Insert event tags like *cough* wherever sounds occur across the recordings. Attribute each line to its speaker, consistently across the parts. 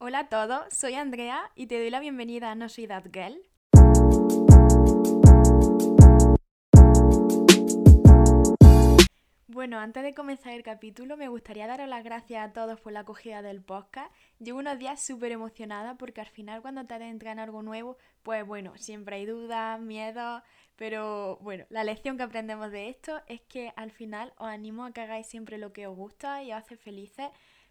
Speaker 1: Hola a todos, soy Andrea y te doy la bienvenida a No Soy That Girl. Bueno, antes de comenzar el capítulo me gustaría daros las gracias a todos por la acogida del podcast. Llevo unos días súper emocionada porque al final cuando te adentras en algo nuevo, pues bueno, siempre hay dudas, miedos, pero bueno, la lección que aprendemos de esto es que al final os animo a que hagáis siempre lo que os gusta y os hace felices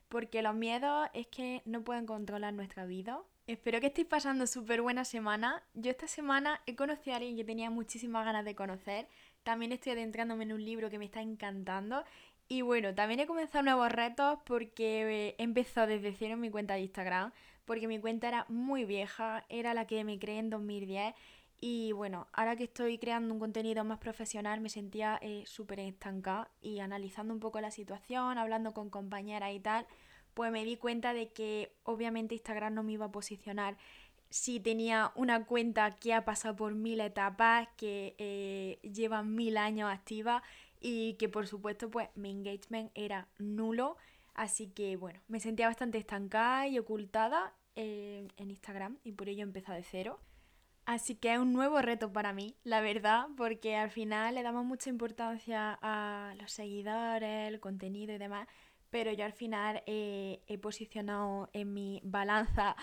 Speaker 1: porque los miedos es que no pueden controlar nuestra vida. Espero que estéis pasando súper buena semana. Yo esta semana he conocido a alguien que tenía muchísimas ganas de conocer. También estoy adentrándome en un libro que me está encantando. Y bueno, también he comenzado nuevos retos porque he empezado desde cero en mi cuenta de Instagram. Porque mi cuenta era muy vieja, era la que me creé en 2010. Y bueno, ahora que estoy creando un contenido más profesional me sentía eh, súper estancada y analizando un poco la situación, hablando con compañeras y tal, pues me di cuenta de que obviamente Instagram no me iba a posicionar si tenía una cuenta que ha pasado por mil etapas, que eh, lleva mil años activa y que por supuesto pues mi engagement era nulo. Así que bueno, me sentía bastante estancada y ocultada eh, en Instagram y por ello empecé de cero. Así que es un nuevo reto para mí, la verdad, porque al final le damos mucha importancia a los seguidores, el contenido y demás, pero yo al final he posicionado en mi balanza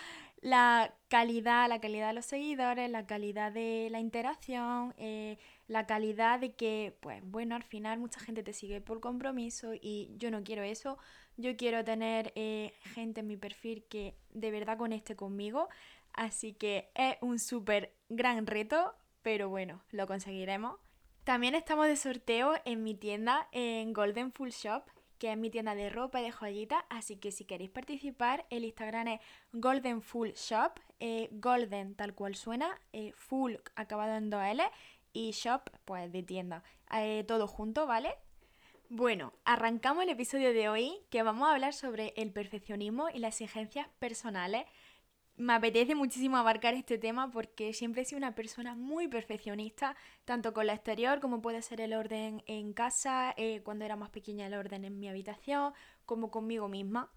Speaker 1: la calidad, la calidad de los seguidores, la calidad de la interacción, eh, la calidad de que, pues bueno, al final mucha gente te sigue por compromiso y yo no quiero eso. Yo quiero tener eh, gente en mi perfil que de verdad conecte conmigo. Así que es un súper gran reto, pero bueno, lo conseguiremos. También estamos de sorteo en mi tienda en Golden Full Shop, que es mi tienda de ropa y de joyitas. Así que si queréis participar, el Instagram es Golden Full Shop, eh, Golden tal cual suena, eh, Full acabado en 2L y Shop pues de tienda. Eh, todo junto, ¿vale? Bueno, arrancamos el episodio de hoy que vamos a hablar sobre el perfeccionismo y las exigencias personales me apetece muchísimo abarcar este tema porque siempre he sido una persona muy perfeccionista, tanto con la exterior como puede ser el orden en casa, eh, cuando era más pequeña el orden en mi habitación, como conmigo misma.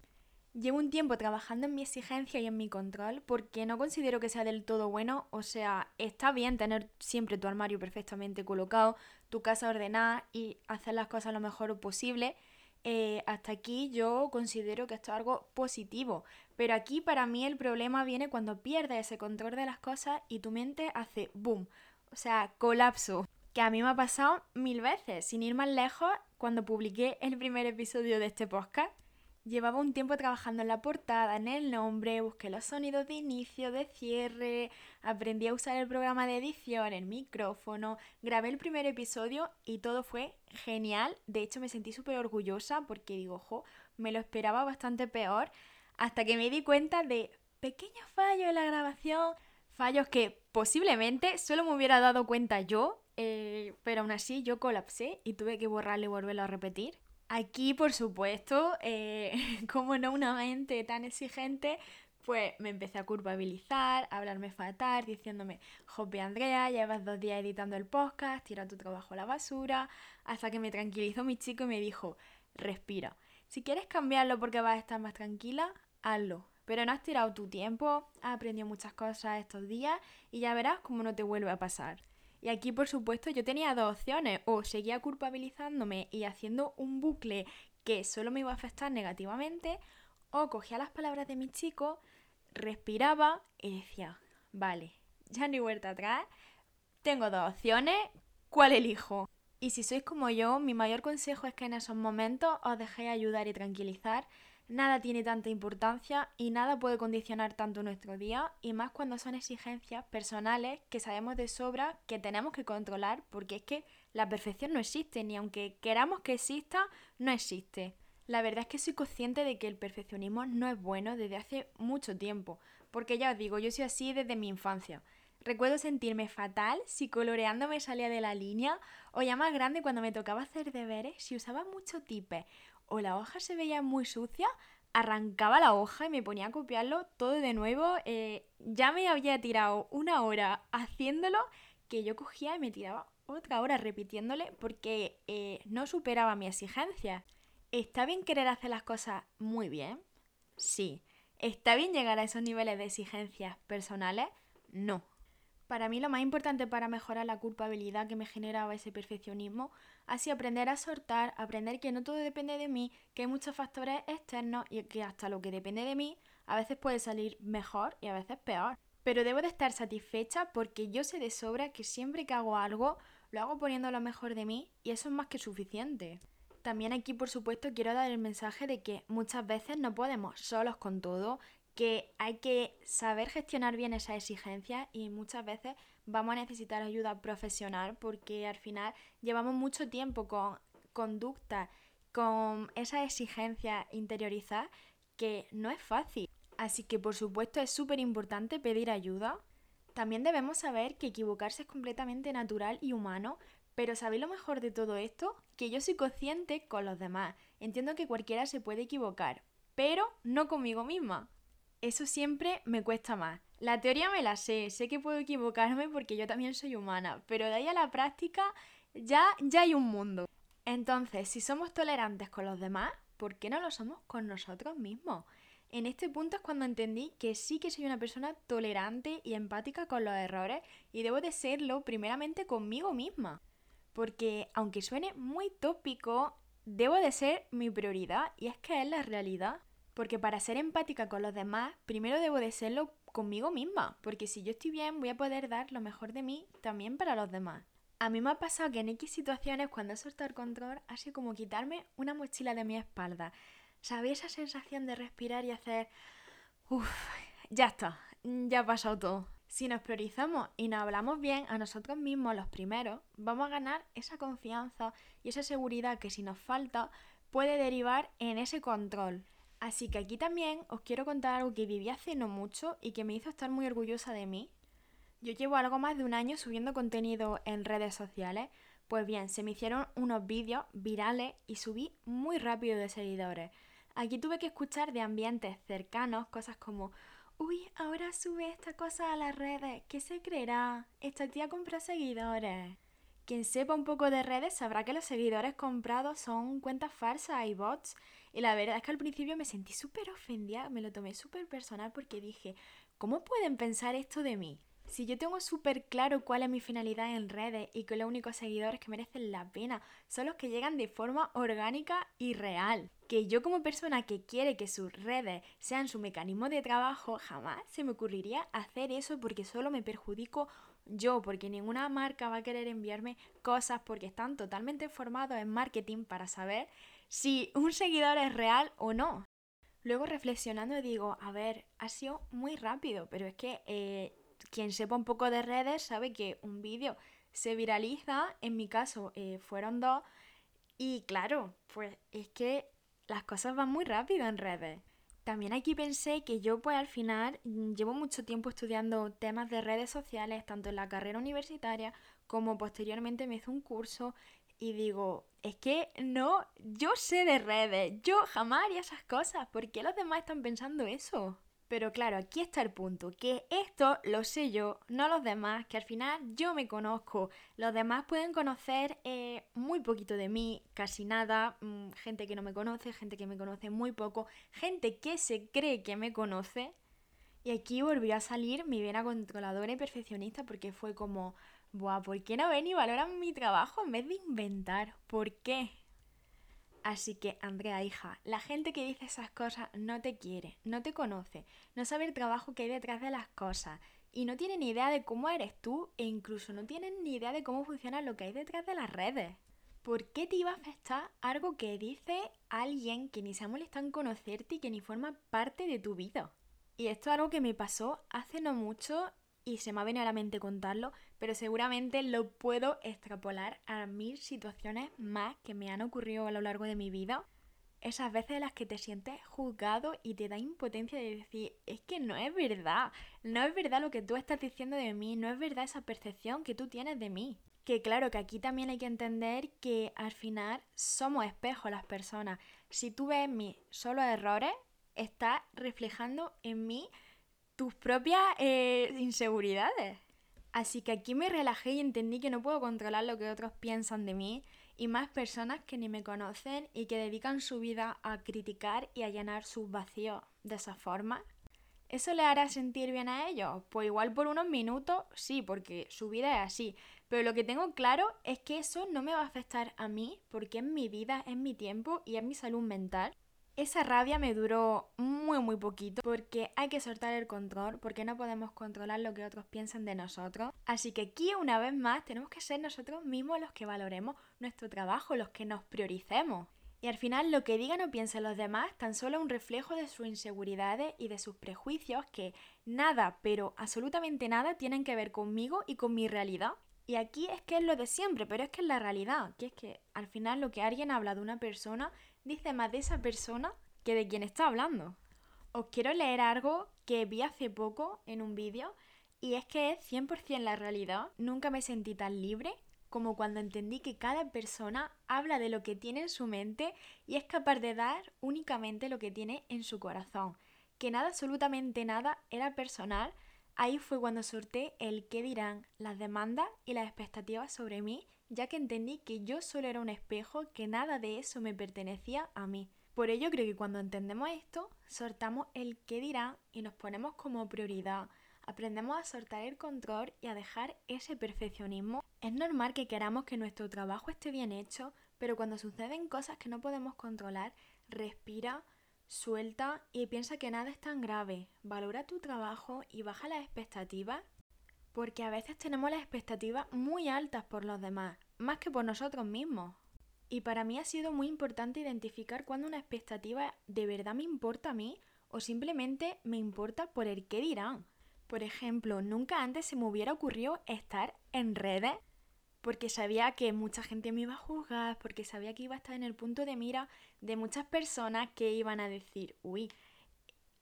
Speaker 1: Llevo un tiempo trabajando en mi exigencia y en mi control porque no considero que sea del todo bueno, o sea, está bien tener siempre tu armario perfectamente colocado, tu casa ordenada y hacer las cosas lo mejor posible, eh, hasta aquí yo considero que esto es algo positivo. Pero aquí para mí el problema viene cuando pierdes ese control de las cosas y tu mente hace boom. O sea, colapso. Que a mí me ha pasado mil veces. Sin ir más lejos, cuando publiqué el primer episodio de este podcast, Llevaba un tiempo trabajando en la portada, en el nombre, busqué los sonidos de inicio, de cierre, aprendí a usar el programa de edición, el micrófono, grabé el primer episodio y todo fue genial. De hecho me sentí súper orgullosa porque digo, ojo, me lo esperaba bastante peor hasta que me di cuenta de pequeños fallos en la grabación, fallos que posiblemente solo me hubiera dado cuenta yo, eh, pero aún así yo colapsé y tuve que borrarlo y volverlo a repetir. Aquí, por supuesto, eh, *laughs* como no una mente tan exigente, pues me empecé a culpabilizar, a hablarme fatal, diciéndome, jope Andrea, llevas dos días editando el podcast, tira tu trabajo a la basura, hasta que me tranquilizó mi chico y me dijo, respira. Si quieres cambiarlo porque vas a estar más tranquila, hazlo. Pero no has tirado tu tiempo, has aprendido muchas cosas estos días y ya verás cómo no te vuelve a pasar. Y aquí, por supuesto, yo tenía dos opciones. O seguía culpabilizándome y haciendo un bucle que solo me iba a afectar negativamente, o cogía las palabras de mi chico, respiraba y decía, vale, ya no hay vuelta atrás, tengo dos opciones, ¿cuál elijo? Y si sois como yo, mi mayor consejo es que en esos momentos os dejéis ayudar y tranquilizar Nada tiene tanta importancia y nada puede condicionar tanto nuestro día y más cuando son exigencias personales que sabemos de sobra que tenemos que controlar porque es que la perfección no existe ni aunque queramos que exista, no existe. La verdad es que soy consciente de que el perfeccionismo no es bueno desde hace mucho tiempo, porque ya os digo, yo soy así desde mi infancia. Recuerdo sentirme fatal si coloreando me salía de la línea o ya más grande cuando me tocaba hacer deberes si usaba mucho tipe o la hoja se veía muy sucia, arrancaba la hoja y me ponía a copiarlo todo de nuevo. Eh, ya me había tirado una hora haciéndolo que yo cogía y me tiraba otra hora repitiéndole porque eh, no superaba mi exigencia. ¿Está bien querer hacer las cosas muy bien? Sí. ¿Está bien llegar a esos niveles de exigencias personales? No. Para mí lo más importante para mejorar la culpabilidad que me generaba ese perfeccionismo sido aprender a soltar, aprender que no todo depende de mí, que hay muchos factores externos y que hasta lo que depende de mí a veces puede salir mejor y a veces peor. Pero debo de estar satisfecha porque yo sé de sobra que siempre que hago algo lo hago poniendo lo mejor de mí y eso es más que suficiente. También aquí, por supuesto, quiero dar el mensaje de que muchas veces no podemos solos con todo que hay que saber gestionar bien esas exigencias y muchas veces vamos a necesitar ayuda profesional porque al final llevamos mucho tiempo con conductas, con esas exigencias interiorizadas que no es fácil. Así que por supuesto es súper importante pedir ayuda. También debemos saber que equivocarse es completamente natural y humano, pero ¿sabéis lo mejor de todo esto? Que yo soy consciente con los demás. Entiendo que cualquiera se puede equivocar, pero no conmigo misma eso siempre me cuesta más. La teoría me la sé, sé que puedo equivocarme porque yo también soy humana, pero de ahí a la práctica ya, ya hay un mundo. Entonces, si somos tolerantes con los demás, ¿por qué no lo somos con nosotros mismos? En este punto es cuando entendí que sí que soy una persona tolerante y empática con los errores y debo de serlo primeramente conmigo misma. Porque aunque suene muy tópico, debo de ser mi prioridad y es que es la realidad. Porque para ser empática con los demás, primero debo de serlo conmigo misma, porque si yo estoy bien voy a poder dar lo mejor de mí también para los demás. A mí me ha pasado que en X situaciones cuando he soltado el control ha sido como quitarme una mochila de mi espalda. ¿Sabéis esa sensación de respirar y hacer... Uff, ya está, ya ha pasado todo. Si nos priorizamos y nos hablamos bien a nosotros mismos los primeros, vamos a ganar esa confianza y esa seguridad que si nos falta puede derivar en ese control. Así que aquí también os quiero contar algo que viví hace no mucho y que me hizo estar muy orgullosa de mí. Yo llevo algo más de un año subiendo contenido en redes sociales. Pues bien, se me hicieron unos vídeos virales y subí muy rápido de seguidores. Aquí tuve que escuchar de ambientes cercanos cosas como Uy, ahora sube esta cosa a las redes, ¿qué se creerá? Esta tía compra seguidores. Quien sepa un poco de redes sabrá que los seguidores comprados son cuentas falsas y bots y la verdad es que al principio me sentí súper ofendida, me lo tomé súper personal porque dije, ¿cómo pueden pensar esto de mí? Si yo tengo súper claro cuál es mi finalidad en redes y que los únicos seguidores que merecen la pena son los que llegan de forma orgánica y real. Que yo como persona que quiere que sus redes sean su mecanismo de trabajo, jamás se me ocurriría hacer eso porque solo me perjudico yo, porque ninguna marca va a querer enviarme cosas porque están totalmente formados en marketing para saber si un seguidor es real o no. Luego reflexionando digo, a ver, ha sido muy rápido, pero es que eh, quien sepa un poco de redes sabe que un vídeo se viraliza, en mi caso eh, fueron dos, y claro, pues es que las cosas van muy rápido en redes. También aquí pensé que yo pues al final mm, llevo mucho tiempo estudiando temas de redes sociales, tanto en la carrera universitaria como posteriormente me hice un curso y digo, es que no, yo sé de redes, yo jamás haría esas cosas, ¿por qué los demás están pensando eso? Pero claro, aquí está el punto, que esto lo sé yo, no los demás, que al final yo me conozco. Los demás pueden conocer eh, muy poquito de mí, casi nada, mm, gente que no me conoce, gente que me conoce muy poco, gente que se cree que me conoce. Y aquí volvió a salir mi vena controladora y perfeccionista porque fue como, Buah, ¿por qué no ven y valoran mi trabajo en vez de inventar? ¿Por qué? Así que, Andrea, hija, la gente que dice esas cosas no te quiere, no te conoce, no sabe el trabajo que hay detrás de las cosas y no tiene ni idea de cómo eres tú e incluso no tienen ni idea de cómo funciona lo que hay detrás de las redes. ¿Por qué te iba a afectar algo que dice alguien que ni se ha molestado en conocerte y que ni forma parte de tu vida? Y esto es algo que me pasó hace no mucho y se me ha venido a la mente contarlo, pero seguramente lo puedo extrapolar a mil situaciones más que me han ocurrido a lo largo de mi vida. Esas veces en las que te sientes juzgado y te da impotencia de decir, es que no es verdad, no es verdad lo que tú estás diciendo de mí, no es verdad esa percepción que tú tienes de mí. Que claro, que aquí también hay que entender que al final somos espejos las personas. Si tú ves mis solo errores, estás reflejando en mí tus propias eh, inseguridades. Así que aquí me relajé y entendí que no puedo controlar lo que otros piensan de mí y más personas que ni me conocen y que dedican su vida a criticar y a llenar sus vacíos de esa forma. ¿Eso le hará sentir bien a ellos? Pues igual por unos minutos, sí, porque su vida es así. Pero lo que tengo claro es que eso no me va a afectar a mí, porque es mi vida, es mi tiempo y es mi salud mental. Esa rabia me duró muy muy poquito porque hay que soltar el control, porque no podemos controlar lo que otros piensan de nosotros. Así que aquí una vez más tenemos que ser nosotros mismos los que valoremos nuestro trabajo, los que nos prioricemos. Y al final lo que digan o piensen los demás tan solo es un reflejo de sus inseguridades y de sus prejuicios que nada, pero absolutamente nada tienen que ver conmigo y con mi realidad. Y aquí es que es lo de siempre, pero es que es la realidad, que es que al final lo que alguien habla de una persona dice más de esa persona que de quien está hablando. Os quiero leer algo que vi hace poco en un vídeo y es que es 100% la realidad. Nunca me sentí tan libre como cuando entendí que cada persona habla de lo que tiene en su mente y es capaz de dar únicamente lo que tiene en su corazón. Que nada, absolutamente nada, era personal. Ahí fue cuando sorté el qué dirán, las demandas y las expectativas sobre mí ya que entendí que yo solo era un espejo, que nada de eso me pertenecía a mí. Por ello creo que cuando entendemos esto, soltamos el qué dirá y nos ponemos como prioridad. Aprendemos a soltar el control y a dejar ese perfeccionismo. Es normal que queramos que nuestro trabajo esté bien hecho, pero cuando suceden cosas que no podemos controlar, respira, suelta y piensa que nada es tan grave. Valora tu trabajo y baja las expectativas porque a veces tenemos las expectativas muy altas por los demás, más que por nosotros mismos. Y para mí ha sido muy importante identificar cuando una expectativa de verdad me importa a mí o simplemente me importa por el qué dirán. Por ejemplo, nunca antes se me hubiera ocurrido estar en redes porque sabía que mucha gente me iba a juzgar, porque sabía que iba a estar en el punto de mira de muchas personas que iban a decir, uy,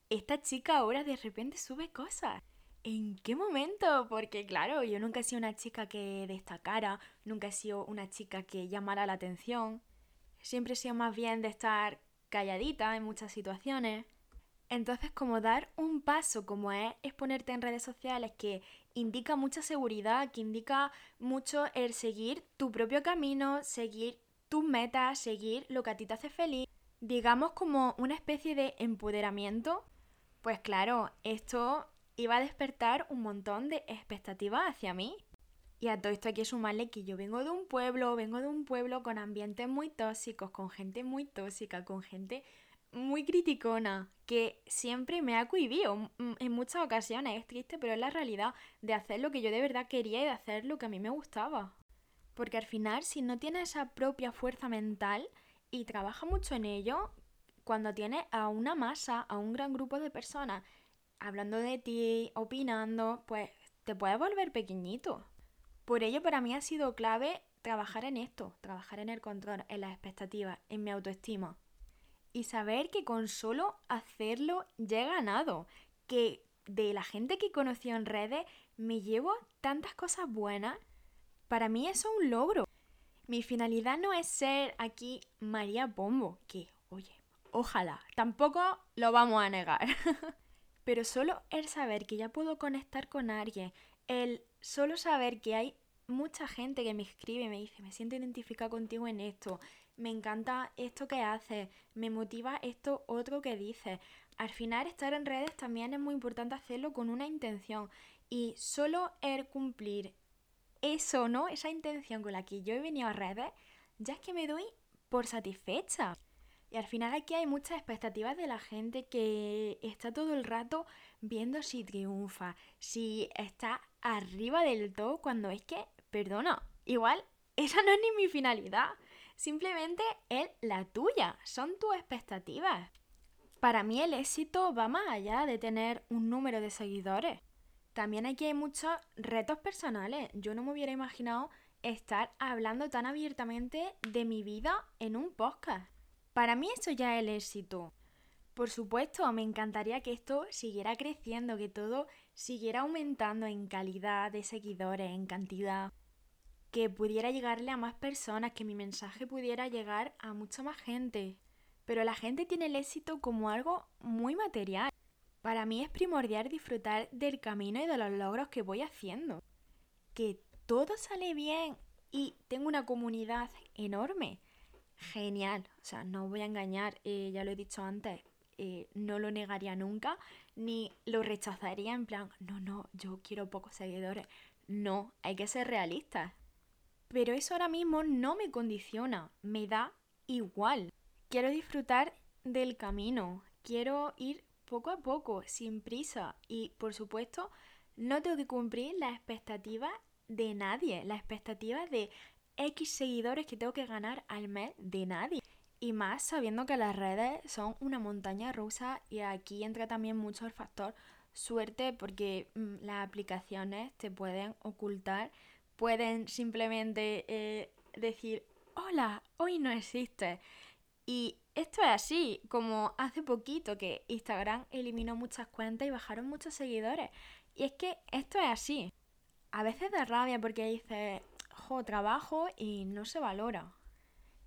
Speaker 1: esta chica ahora de repente sube cosas. ¿En qué momento? Porque claro, yo nunca he sido una chica que destacara, nunca he sido una chica que llamara la atención. Siempre he sido más bien de estar calladita en muchas situaciones. Entonces, como dar un paso como es exponerte en redes sociales que indica mucha seguridad, que indica mucho el seguir tu propio camino, seguir tus metas, seguir lo que a ti te hace feliz, digamos como una especie de empoderamiento, pues claro, esto iba a despertar un montón de expectativas hacia mí. Y a todo esto hay que sumarle que yo vengo de un pueblo, vengo de un pueblo con ambientes muy tóxicos, con gente muy tóxica, con gente muy criticona, que siempre me ha cohibido en muchas ocasiones. Es triste, pero es la realidad de hacer lo que yo de verdad quería y de hacer lo que a mí me gustaba. Porque al final, si no tienes esa propia fuerza mental y trabajas mucho en ello, cuando tienes a una masa, a un gran grupo de personas hablando de ti, opinando, pues te puedes volver pequeñito. Por ello para mí ha sido clave trabajar en esto, trabajar en el control, en las expectativas, en mi autoestima. Y saber que con solo hacerlo ya he ganado, que de la gente que conocí en redes me llevo tantas cosas buenas. Para mí eso es un logro. Mi finalidad no es ser aquí María Bombo, que, oye, ojalá, tampoco lo vamos a negar. *laughs* pero solo el saber que ya puedo conectar con alguien, el solo saber que hay mucha gente que me escribe y me dice, me siento identificada contigo en esto, me encanta esto que haces, me motiva esto otro que dices. Al final estar en redes también es muy importante hacerlo con una intención y solo el cumplir eso, ¿no? Esa intención con la que yo he venido a redes, ya es que me doy por satisfecha. Y al final aquí hay muchas expectativas de la gente que está todo el rato viendo si triunfa, si está arriba del todo, cuando es que, perdona, igual esa no es ni mi finalidad, simplemente es la tuya, son tus expectativas. Para mí el éxito va más allá de tener un número de seguidores. También aquí hay muchos retos personales. Yo no me hubiera imaginado estar hablando tan abiertamente de mi vida en un podcast. Para mí eso ya es el éxito. Por supuesto, me encantaría que esto siguiera creciendo, que todo siguiera aumentando en calidad de seguidores, en cantidad, que pudiera llegarle a más personas, que mi mensaje pudiera llegar a mucha más gente. Pero la gente tiene el éxito como algo muy material. Para mí es primordial disfrutar del camino y de los logros que voy haciendo. Que todo sale bien y tengo una comunidad enorme. Genial, o sea, no voy a engañar, eh, ya lo he dicho antes, eh, no lo negaría nunca, ni lo rechazaría en plan, no, no, yo quiero pocos seguidores. No, hay que ser realistas. Pero eso ahora mismo no me condiciona, me da igual. Quiero disfrutar del camino, quiero ir poco a poco, sin prisa y por supuesto no tengo que cumplir las expectativas de nadie, las expectativas de X seguidores que tengo que ganar al mes de nadie. Y más sabiendo que las redes son una montaña rusa y aquí entra también mucho el factor suerte porque mm, las aplicaciones te pueden ocultar, pueden simplemente eh, decir, hola, hoy no existe. Y esto es así, como hace poquito que Instagram eliminó muchas cuentas y bajaron muchos seguidores. Y es que esto es así. A veces da rabia porque dices, jo, trabajo y no se valora.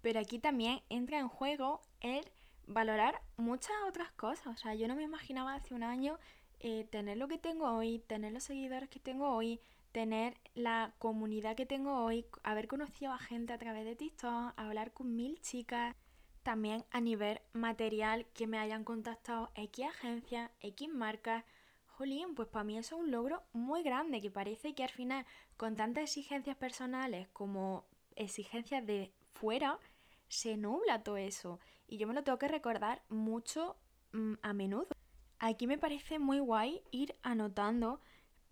Speaker 1: Pero aquí también entra en juego el valorar muchas otras cosas. O sea, yo no me imaginaba hace un año eh, tener lo que tengo hoy, tener los seguidores que tengo hoy, tener la comunidad que tengo hoy, haber conocido a gente a través de TikTok, hablar con mil chicas. También a nivel material que me hayan contactado X agencias, X marcas. Jolín, pues para mí eso es un logro muy grande que parece que al final con tantas exigencias personales como exigencias de fuera, se nubla todo eso. Y yo me lo tengo que recordar mucho mm, a menudo. Aquí me parece muy guay ir anotando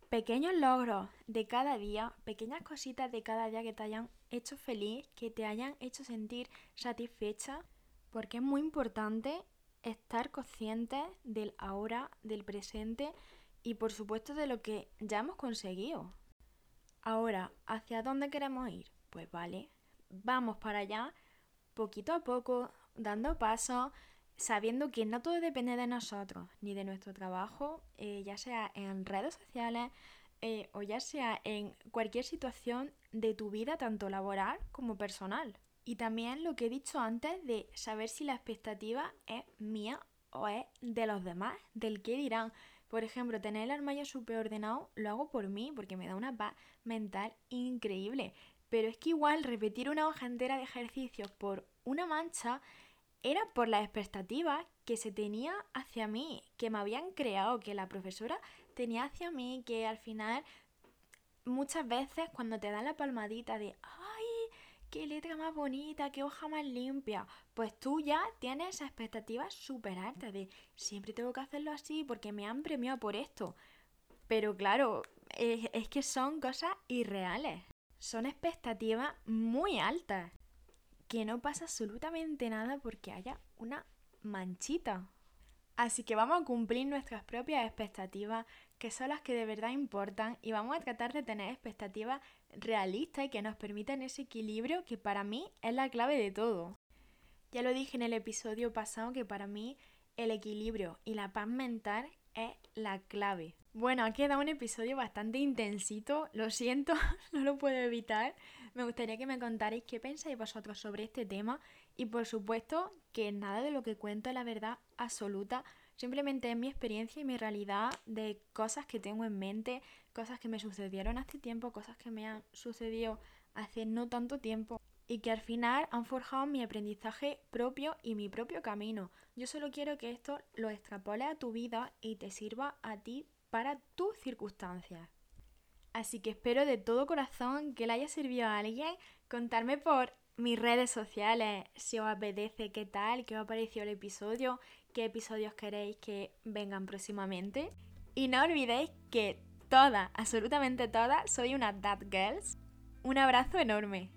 Speaker 1: pequeños logros de cada día, pequeñas cositas de cada día que te hayan hecho feliz, que te hayan hecho sentir satisfecha, porque es muy importante estar consciente del ahora, del presente y por supuesto de lo que ya hemos conseguido. Ahora, ¿hacia dónde queremos ir? Pues vale, vamos para allá poquito a poco, dando pasos, sabiendo que no todo depende de nosotros, ni de nuestro trabajo, eh, ya sea en redes sociales eh, o ya sea en cualquier situación de tu vida, tanto laboral como personal. Y también lo que he dicho antes de saber si la expectativa es mía o es de los demás, del que dirán. Por ejemplo, tener el armario súper ordenado lo hago por mí porque me da una paz mental increíble. Pero es que igual repetir una hoja entera de ejercicios por una mancha era por la expectativa que se tenía hacia mí, que me habían creado, que la profesora tenía hacia mí, que al final muchas veces cuando te dan la palmadita de. ¡Qué letra más bonita! ¡Qué hoja más limpia! Pues tú ya tienes esa expectativa súper alta de siempre tengo que hacerlo así porque me han premiado por esto. Pero claro, es que son cosas irreales son expectativas muy altas. Que no pasa absolutamente nada porque haya una manchita. Así que vamos a cumplir nuestras propias expectativas, que son las que de verdad importan, y vamos a tratar de tener expectativas realistas y que nos permitan ese equilibrio que para mí es la clave de todo. Ya lo dije en el episodio pasado que para mí el equilibrio y la paz mental es la clave. Bueno, ha quedado un episodio bastante intensito, lo siento, *laughs* no lo puedo evitar. Me gustaría que me contarais qué pensáis vosotros sobre este tema y por supuesto que nada de lo que cuento es la verdad absoluta, simplemente es mi experiencia y mi realidad de cosas que tengo en mente, cosas que me sucedieron hace tiempo, cosas que me han sucedido hace no tanto tiempo y que al final han forjado mi aprendizaje propio y mi propio camino. Yo solo quiero que esto lo extrapole a tu vida y te sirva a ti para tus circunstancias. Así que espero de todo corazón que le haya servido a alguien contarme por mis redes sociales si os apetece qué tal, qué os ha parecido el episodio, qué episodios queréis que vengan próximamente. Y no olvidéis que todas, absolutamente todas, soy una That Girls. Un abrazo enorme.